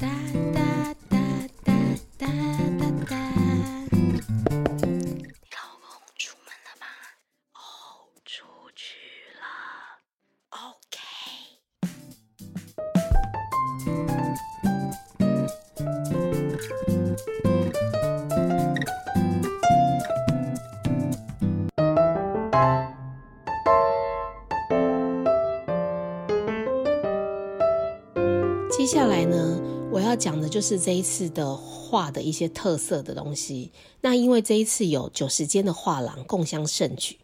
哒哒哒哒哒哒哒。你老公出门了吗？哦，出去了。OK。接下来呢，我要讲的就是这一次的画的一些特色的东西。那因为这一次有九十间的画廊共襄盛举，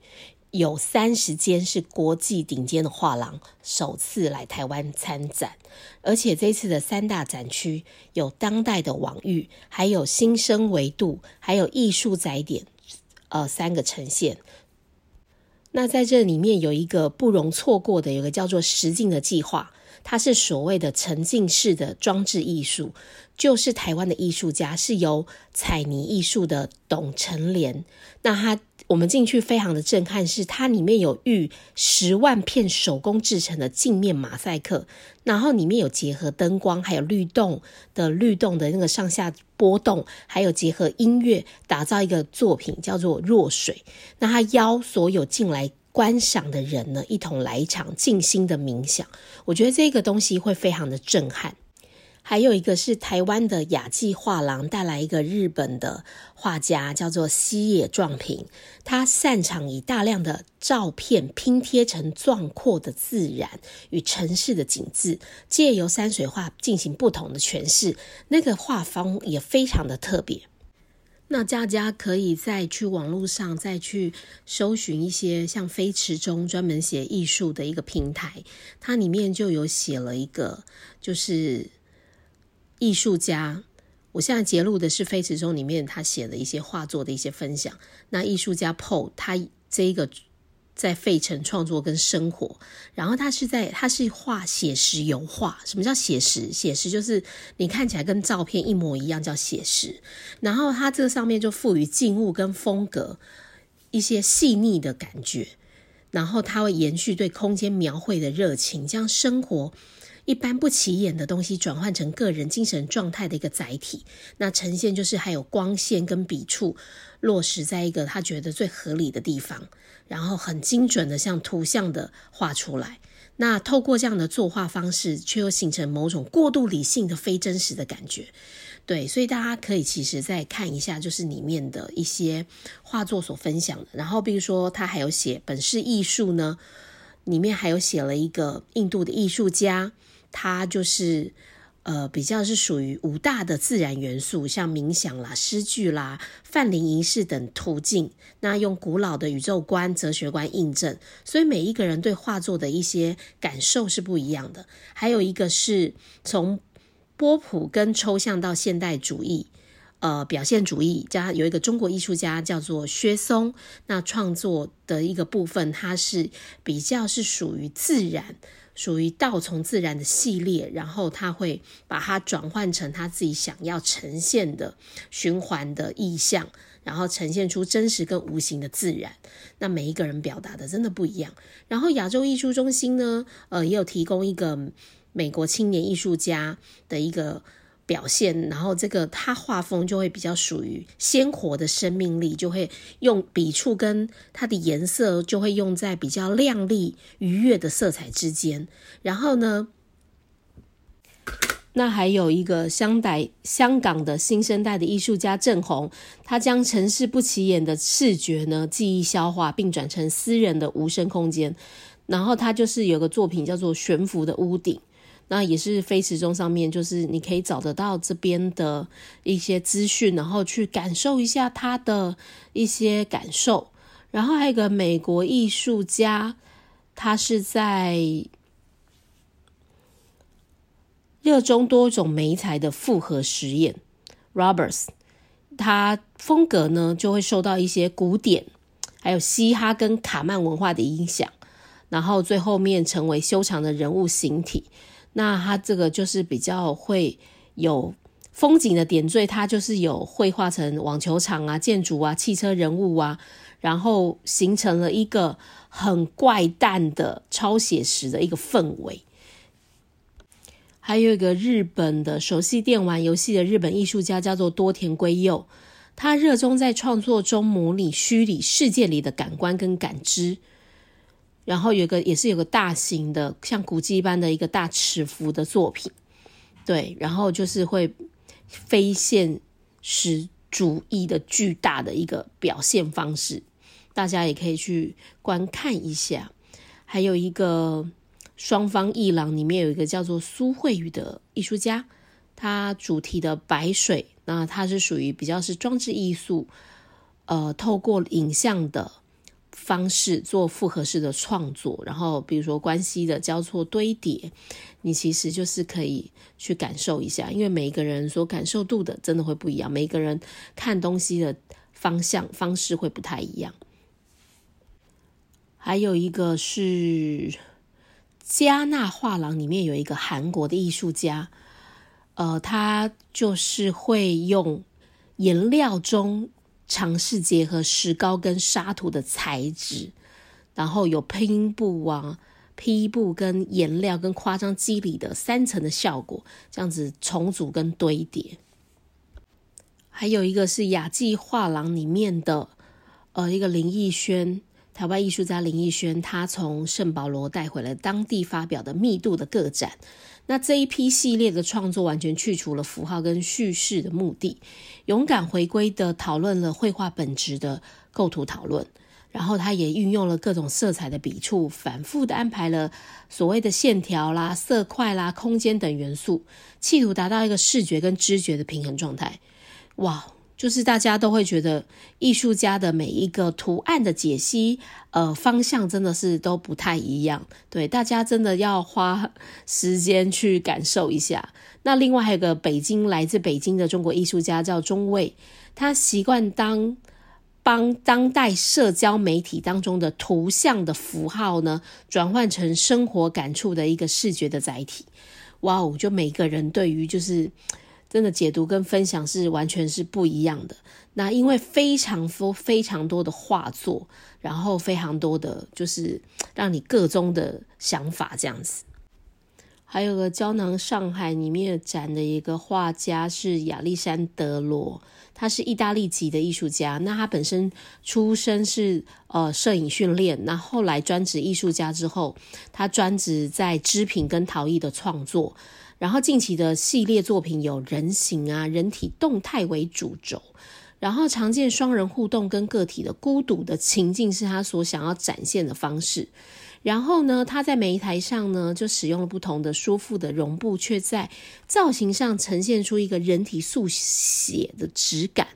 有三十间是国际顶尖的画廊首次来台湾参展，而且这一次的三大展区有当代的网域，还有新生维度，还有艺术载点，呃，三个呈现。那在这里面有一个不容错过的，有个叫做实境的计划。它是所谓的沉浸式的装置艺术，就是台湾的艺术家是由彩泥艺术的董成莲，那他我们进去非常的震撼，是它里面有逾十万片手工制成的镜面马赛克，然后里面有结合灯光，还有律动的律动的那个上下波动，还有结合音乐，打造一个作品叫做《弱水》，那他邀所有进来。观赏的人呢，一同来一场静心的冥想，我觉得这个东西会非常的震撼。还有一个是台湾的雅纪画廊带来一个日本的画家，叫做西野壮平，他擅长以大量的照片拼贴成壮阔的自然与城市的景致，借由山水画进行不同的诠释，那个画风也非常的特别。那佳佳可以再去网络上再去搜寻一些像飞驰中专门写艺术的一个平台，它里面就有写了一个，就是艺术家。我现在揭露的是飞驰中里面他写的一些画作的一些分享。那艺术家 PO 他这一个。在费城创作跟生活，然后他是在他是画写实油画。什么叫写实？写实就是你看起来跟照片一模一样，叫写实。然后他这上面就赋予静物跟风格一些细腻的感觉，然后他会延续对空间描绘的热情，将生活一般不起眼的东西转换成个人精神状态的一个载体。那呈现就是还有光线跟笔触落实在一个他觉得最合理的地方。然后很精准的像图像的画出来，那透过这样的作画方式，却又形成某种过度理性的非真实的感觉。对，所以大家可以其实再看一下，就是里面的一些画作所分享的。然后，比如说他还有写本是艺术呢，里面还有写了一个印度的艺术家，它就是。呃，比较是属于五大的自然元素，像冥想啦、诗句啦、泛灵仪式等途径。那用古老的宇宙观、哲学观印证，所以每一个人对画作的一些感受是不一样的。还有一个是从波普跟抽象到现代主义，呃，表现主义加有一个中国艺术家叫做薛松，那创作的一个部分，它是比较是属于自然。属于道从自然的系列，然后他会把它转换成他自己想要呈现的循环的意象，然后呈现出真实跟无形的自然。那每一个人表达的真的不一样。然后亚洲艺术中心呢，呃，也有提供一个美国青年艺术家的一个。表现，然后这个他画风就会比较属于鲜活的生命力，就会用笔触跟它的颜色就会用在比较亮丽愉悦的色彩之间。然后呢，那还有一个香代香港的新生代的艺术家郑红，他将城市不起眼的视觉呢记忆消化，并转成私人的无声空间。然后他就是有个作品叫做《悬浮的屋顶》。那也是非时钟上面，就是你可以找得到这边的一些资讯，然后去感受一下他的一些感受。然后还有一个美国艺术家，他是在热衷多种媒材的复合实验，Roberts，他风格呢就会受到一些古典，还有嘻哈跟卡曼文化的影响，然后最后面成为修长的人物形体。那它这个就是比较会有风景的点缀，它就是有绘画成网球场啊、建筑啊、汽车人物啊，然后形成了一个很怪诞的超写实的一个氛围。还有一个日本的熟悉电玩游戏的日本艺术家叫做多田圭佑，他热衷在创作中模拟虚拟世界里的感官跟感知。然后有个也是有个大型的像古迹般的一个大尺幅的作品，对，然后就是会非现实主义的巨大的一个表现方式，大家也可以去观看一下。还有一个。双方一廊里面有一个叫做苏慧宇的艺术家，他主题的白水，那他是属于比较是装置艺术，呃，透过影像的方式做复合式的创作，然后比如说关系的交错堆叠，你其实就是可以去感受一下，因为每一个人所感受度的真的会不一样，每一个人看东西的方向方式会不太一样。还有一个是。加纳画廊里面有一个韩国的艺术家，呃，他就是会用颜料中尝试结合石膏跟沙土的材质，然后有拼布啊、披布跟颜料跟夸张肌理的三层的效果，这样子重组跟堆叠。还有一个是雅纪画廊里面的，呃，一个林奕轩。台湾艺术家林奕轩，他从圣保罗带回了当地发表的密度的个展。那这一批系列的创作完全去除了符号跟叙事的目的，勇敢回归的讨论了绘画本质的构图讨论。然后他也运用了各种色彩的笔触，反复的安排了所谓的线条啦、色块啦、空间等元素，企图达到一个视觉跟知觉的平衡状态。哇！就是大家都会觉得艺术家的每一个图案的解析，呃，方向真的是都不太一样。对，大家真的要花时间去感受一下。那另外还有个北京来自北京的中国艺术家叫钟卫，他习惯当帮当代社交媒体当中的图像的符号呢，转换成生活感触的一个视觉的载体。哇哦，就每个人对于就是。真的解读跟分享是完全是不一样的。那因为非常多非常多的画作，然后非常多的就是让你各中的想法这样子。还有个胶囊上海里面展的一个画家是亚历山德罗，他是意大利籍的艺术家。那他本身出身是呃摄影训练，那后来专职艺术家之后，他专职在织品跟陶艺的创作。然后近期的系列作品有人形啊、人体动态为主轴，然后常见双人互动跟个体的孤独的情境是他所想要展现的方式。然后呢，他在每一台上呢就使用了不同的舒服的绒布，却在造型上呈现出一个人体速写的质感。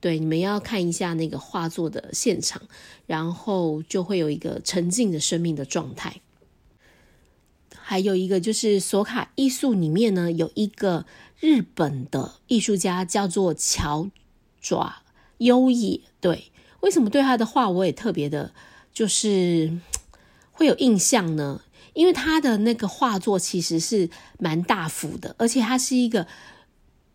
对，你们要看一下那个画作的现场，然后就会有一个沉浸的生命的状态。还有一个就是索卡艺术里面呢，有一个日本的艺术家叫做乔爪优野。对，为什么对他的画我也特别的，就是会有印象呢？因为他的那个画作其实是蛮大幅的，而且他是一个。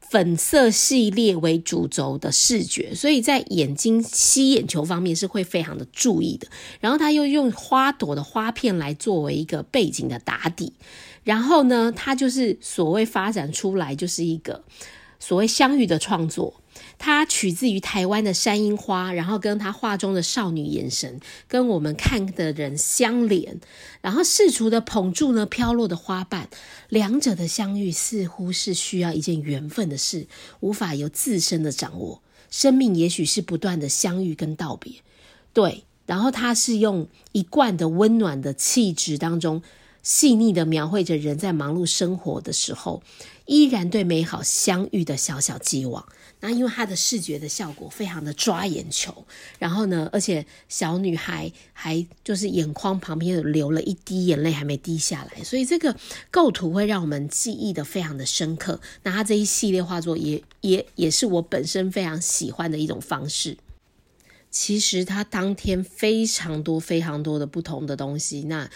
粉色系列为主轴的视觉，所以在眼睛吸眼球方面是会非常的注意的。然后他又用花朵的花片来作为一个背景的打底，然后呢，他就是所谓发展出来就是一个所谓相遇的创作。它取自于台湾的山樱花，然后跟他画中的少女眼神跟我们看的人相连，然后试图的捧住呢飘落的花瓣，两者的相遇似乎是需要一件缘分的事，无法由自身的掌握。生命也许是不断的相遇跟道别，对。然后他是用一贯的温暖的气质当中，细腻的描绘着人在忙碌生活的时候，依然对美好相遇的小小寄望。那因为它的视觉的效果非常的抓眼球，然后呢，而且小女孩还就是眼眶旁边流了一滴眼泪还没滴下来，所以这个构图会让我们记忆的非常的深刻。那它这一系列画作也 也也是我本身非常喜欢的一种方式。其实它当天非常多非常多的不同的东西，那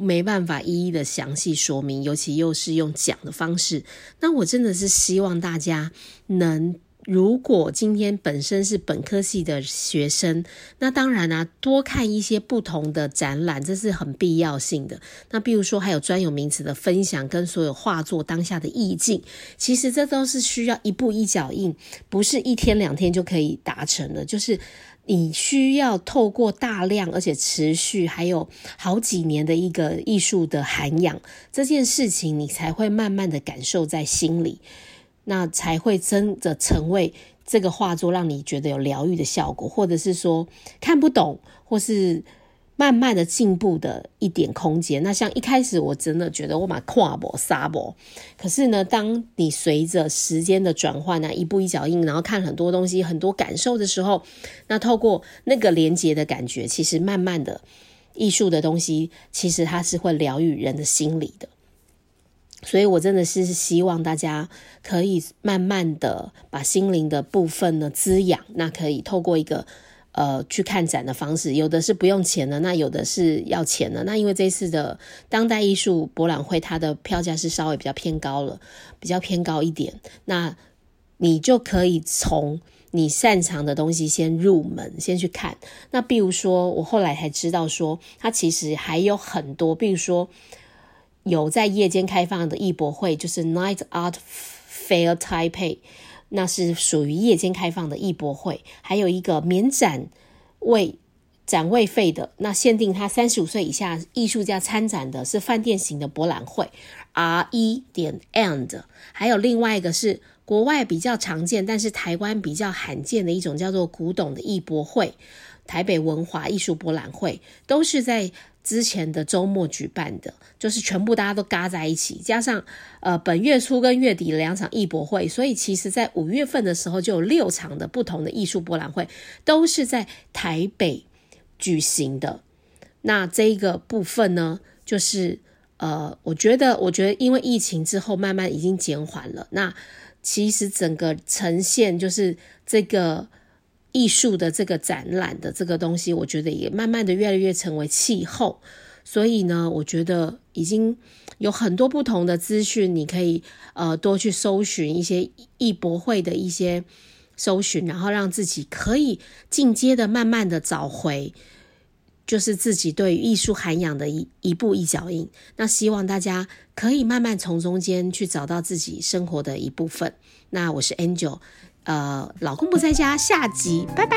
没办法一一的详细说明，尤其又是用讲的方式。那我真的是希望大家能。如果今天本身是本科系的学生，那当然啊，多看一些不同的展览，这是很必要性的。那比如说还有专有名词的分享，跟所有画作当下的意境，其实这都是需要一步一脚印，不是一天两天就可以达成的。就是你需要透过大量而且持续，还有好几年的一个艺术的涵养，这件事情你才会慢慢的感受在心里。那才会真的成为这个画作让你觉得有疗愈的效果，或者是说看不懂，或是慢慢的进步的一点空间。那像一开始我真的觉得我蛮跨博沙博，可是呢，当你随着时间的转换呢，一步一脚印，然后看很多东西、很多感受的时候，那透过那个连接的感觉，其实慢慢的艺术的东西，其实它是会疗愈人的心理的。所以，我真的是希望大家可以慢慢的把心灵的部分呢滋养。那可以透过一个呃去看展的方式，有的是不用钱的，那有的是要钱的。那因为这次的当代艺术博览会，它的票价是稍微比较偏高了，比较偏高一点。那你就可以从你擅长的东西先入门，先去看。那比如说，我后来才知道说，它其实还有很多，比如说。有在夜间开放的艺博会，就是 Night Art Fair Taipei，那是属于夜间开放的艺博会。还有一个免展位展位费的，那限定他三十五岁以下艺术家参展的，是饭店型的博览会 R 一点 And。还有另外一个是国外比较常见，但是台湾比较罕见的一种叫做古董的艺博会，台北文华艺术博览会，都是在。之前的周末举办的，就是全部大家都嘎在一起，加上呃本月初跟月底两场艺博会，所以其实在五月份的时候就有六场的不同的艺术博览会，都是在台北举行的。那这一个部分呢，就是呃，我觉得，我觉得因为疫情之后慢慢已经减缓了，那其实整个呈现就是这个。艺术的这个展览的这个东西，我觉得也慢慢的越来越成为气候，所以呢，我觉得已经有很多不同的资讯，你可以呃多去搜寻一些艺博会的一些搜寻，然后让自己可以进阶的慢慢的找回，就是自己对艺术涵养的一一步一脚印。那希望大家可以慢慢从中间去找到自己生活的一部分。那我是 Angel。呃，老公不在家，下集，拜拜。